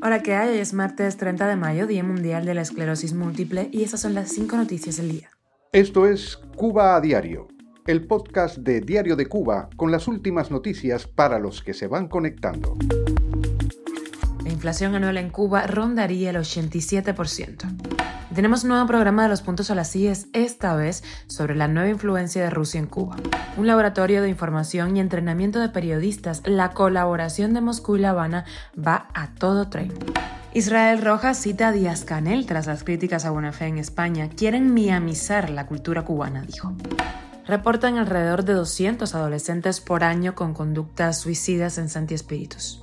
Hola, ¿qué hay? Hoy es martes 30 de mayo, Día Mundial de la Esclerosis Múltiple, y esas son las cinco noticias del día. Esto es Cuba a Diario, el podcast de Diario de Cuba con las últimas noticias para los que se van conectando. La inflación anual en Cuba rondaría el 87%. Tenemos un nuevo programa de los puntos a las IES, esta vez sobre la nueva influencia de Rusia en Cuba. Un laboratorio de información y entrenamiento de periodistas, la colaboración de Moscú y La Habana va a todo tren. Israel Rojas cita a Díaz Canel tras las críticas a Buena Fe en España. Quieren miamizar la cultura cubana, dijo. Reportan alrededor de 200 adolescentes por año con conductas suicidas en Santi Espíritus.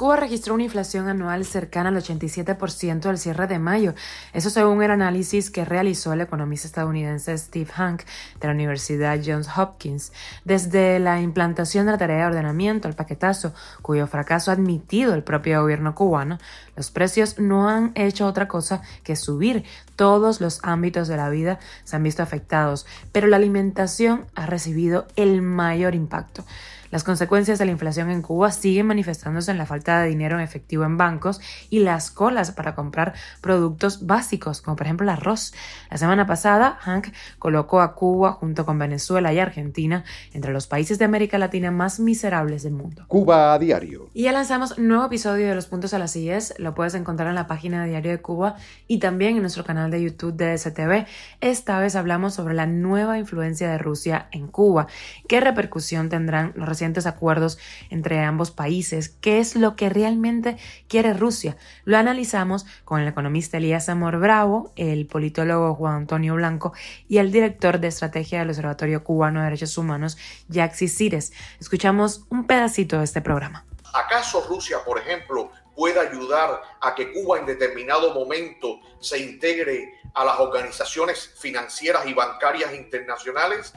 Cuba registró una inflación anual cercana al 87% al cierre de mayo. Eso según el análisis que realizó el economista estadounidense Steve Hank de la Universidad Johns Hopkins. Desde la implantación de la tarea de ordenamiento al paquetazo, cuyo fracaso ha admitido el propio gobierno cubano, los precios no han hecho otra cosa que subir. Todos los ámbitos de la vida se han visto afectados, pero la alimentación ha recibido el mayor impacto. Las consecuencias de la inflación en Cuba siguen manifestándose en la falta de dinero en efectivo en bancos y las colas para comprar productos básicos, como por ejemplo el arroz. La semana pasada, Hank colocó a Cuba junto con Venezuela y Argentina entre los países de América Latina más miserables del mundo. Cuba a diario. Y ya lanzamos un nuevo episodio de Los Puntos a las IES. Lo puedes encontrar en la página de Diario de Cuba y también en nuestro canal de YouTube de STV. Esta vez hablamos sobre la nueva influencia de Rusia en Cuba. ¿Qué repercusión tendrán los acuerdos entre ambos países, qué es lo que realmente quiere Rusia. Lo analizamos con el economista Elías Amor Bravo, el politólogo Juan Antonio Blanco y el director de estrategia del Observatorio Cubano de Derechos Humanos, Jaxi Cires. Escuchamos un pedacito de este programa. ¿Acaso Rusia, por ejemplo, puede ayudar a que Cuba en determinado momento se integre a las organizaciones financieras y bancarias internacionales?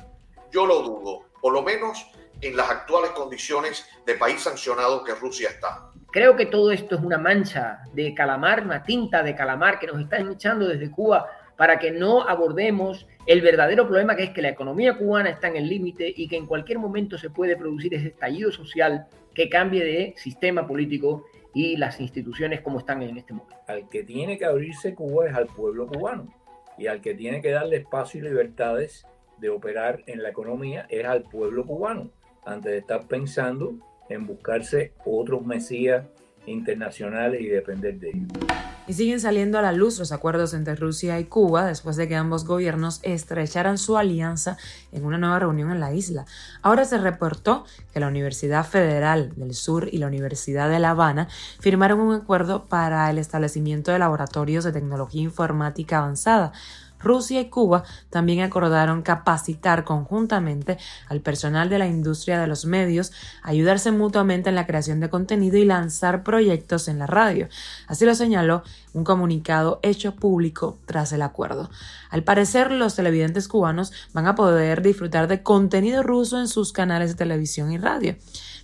Yo lo dudo. Por lo menos en las actuales condiciones de país sancionado que Rusia está. Creo que todo esto es una mancha de calamar, una tinta de calamar que nos están echando desde Cuba para que no abordemos el verdadero problema que es que la economía cubana está en el límite y que en cualquier momento se puede producir ese estallido social que cambie de sistema político y las instituciones como están en este momento. Al que tiene que abrirse Cuba es al pueblo cubano y al que tiene que darle espacio y libertades de operar en la economía es al pueblo cubano antes de estar pensando en buscarse otros mesías internacionales y depender de ellos. Y siguen saliendo a la luz los acuerdos entre Rusia y Cuba después de que ambos gobiernos estrecharan su alianza en una nueva reunión en la isla. Ahora se reportó que la Universidad Federal del Sur y la Universidad de La Habana firmaron un acuerdo para el establecimiento de laboratorios de tecnología informática avanzada Rusia y Cuba también acordaron capacitar conjuntamente al personal de la industria de los medios, ayudarse mutuamente en la creación de contenido y lanzar proyectos en la radio. Así lo señaló un comunicado hecho público tras el acuerdo. Al parecer, los televidentes cubanos van a poder disfrutar de contenido ruso en sus canales de televisión y radio.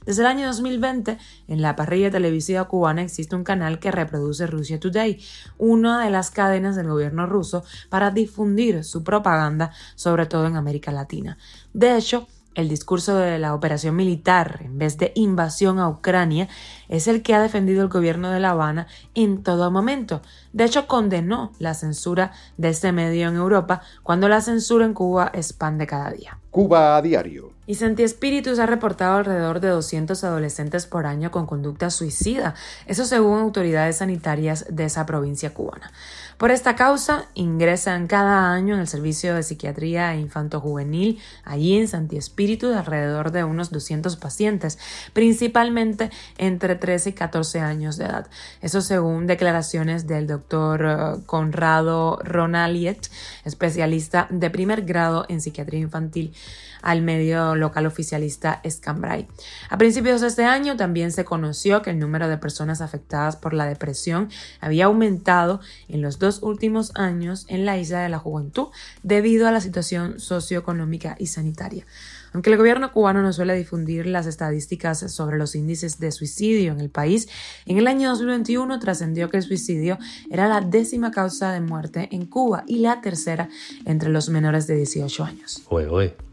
Desde el año 2020, en la parrilla televisiva cubana existe un canal que reproduce Russia Today, una de las cadenas del gobierno ruso para difundir su propaganda, sobre todo en América Latina. De hecho, el discurso de la operación militar en vez de invasión a Ucrania es el que ha defendido el gobierno de La Habana en todo momento. De hecho, condenó la censura de este medio en Europa cuando la censura en Cuba expande cada día. Cuba a diario. Y Santi Espíritus ha reportado alrededor de 200 adolescentes por año con conducta suicida, eso según autoridades sanitarias de esa provincia cubana. Por esta causa, ingresan cada año en el servicio de psiquiatría e infanto-juvenil, allí en Santi Espíritus, alrededor de unos 200 pacientes, principalmente entre 13 y 14 años de edad. Eso según declaraciones del doctor eh, Conrado Ronaliet, especialista de primer grado en psiquiatría infantil al medio local oficialista Escambray. A principios de este año también se conoció que el número de personas afectadas por la depresión había aumentado en los dos últimos años en la isla de la juventud debido a la situación socioeconómica y sanitaria. Aunque el gobierno cubano no suele difundir las estadísticas sobre los índices de suicidio en el país, en el año 2021 trascendió que el suicidio era la décima causa de muerte en Cuba y la tercera entre los menores de 18 años.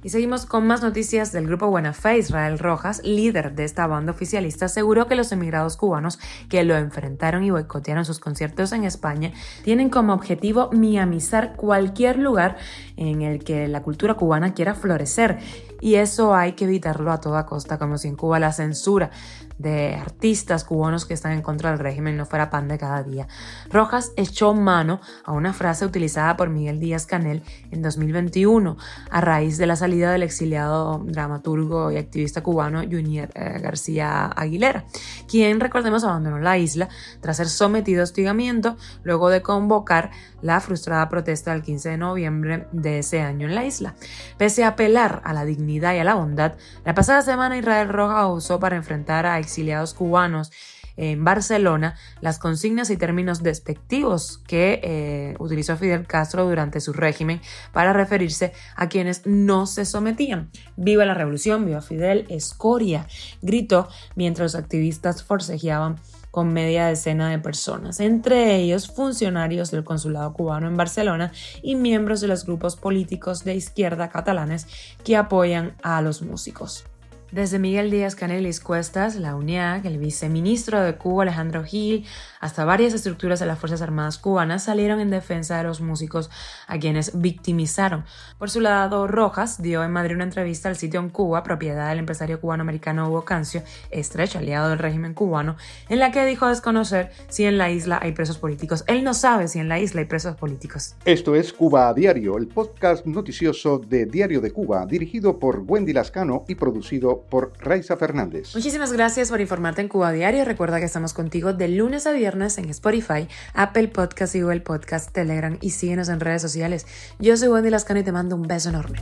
Y seguimos con más noticias del grupo Buena Fe. Israel Rojas, líder de esta banda oficialista, aseguró que los emigrados cubanos que lo enfrentaron y boicotearon sus conciertos en España tienen como objetivo miamizar cualquier lugar en el que la cultura cubana quiera florecer y eso hay que evitarlo a toda costa, como si en Cuba la censura de artistas cubanos que están en contra del régimen no fuera pan de cada día. Rojas echó mano a una frase utilizada por Miguel Díaz Canel en 2021 a raíz de la salida del exiliado dramaturgo y activista cubano Junior eh, García Aguilera, quien recordemos abandonó la isla tras ser sometido a hostigamiento luego de convocar la frustrada protesta del 15 de noviembre de ese año en la isla. Pese a apelar a la dignidad y a la bondad, la pasada semana Israel Roja usó para enfrentar a exiliados cubanos en Barcelona las consignas y términos despectivos que eh, utilizó Fidel Castro durante su régimen para referirse a quienes no se sometían. Viva la revolución, viva Fidel, escoria, gritó mientras los activistas forcejeaban con media decena de personas, entre ellos funcionarios del consulado cubano en Barcelona y miembros de los grupos políticos de izquierda catalanes que apoyan a los músicos. Desde Miguel Díaz Canelis Cuestas, la UNIAC, el viceministro de Cuba Alejandro Gil, hasta varias estructuras de las Fuerzas Armadas cubanas salieron en defensa de los músicos a quienes victimizaron. Por su lado, Rojas dio en Madrid una entrevista al sitio en Cuba, propiedad del empresario cubano-americano Hugo Cancio, estrecho aliado del régimen cubano, en la que dijo desconocer si en la isla hay presos políticos. Él no sabe si en la isla hay presos políticos. Esto es Cuba a Diario, el podcast noticioso de Diario de Cuba, dirigido por Wendy Lascano y producido por Raiza Fernández. Muchísimas gracias por informarte en Cuba Diario. Recuerda que estamos contigo de lunes a viernes en Spotify, Apple Podcast y Google Podcast, Telegram y síguenos en redes sociales. Yo soy Wendy Lascano y te mando un beso enorme.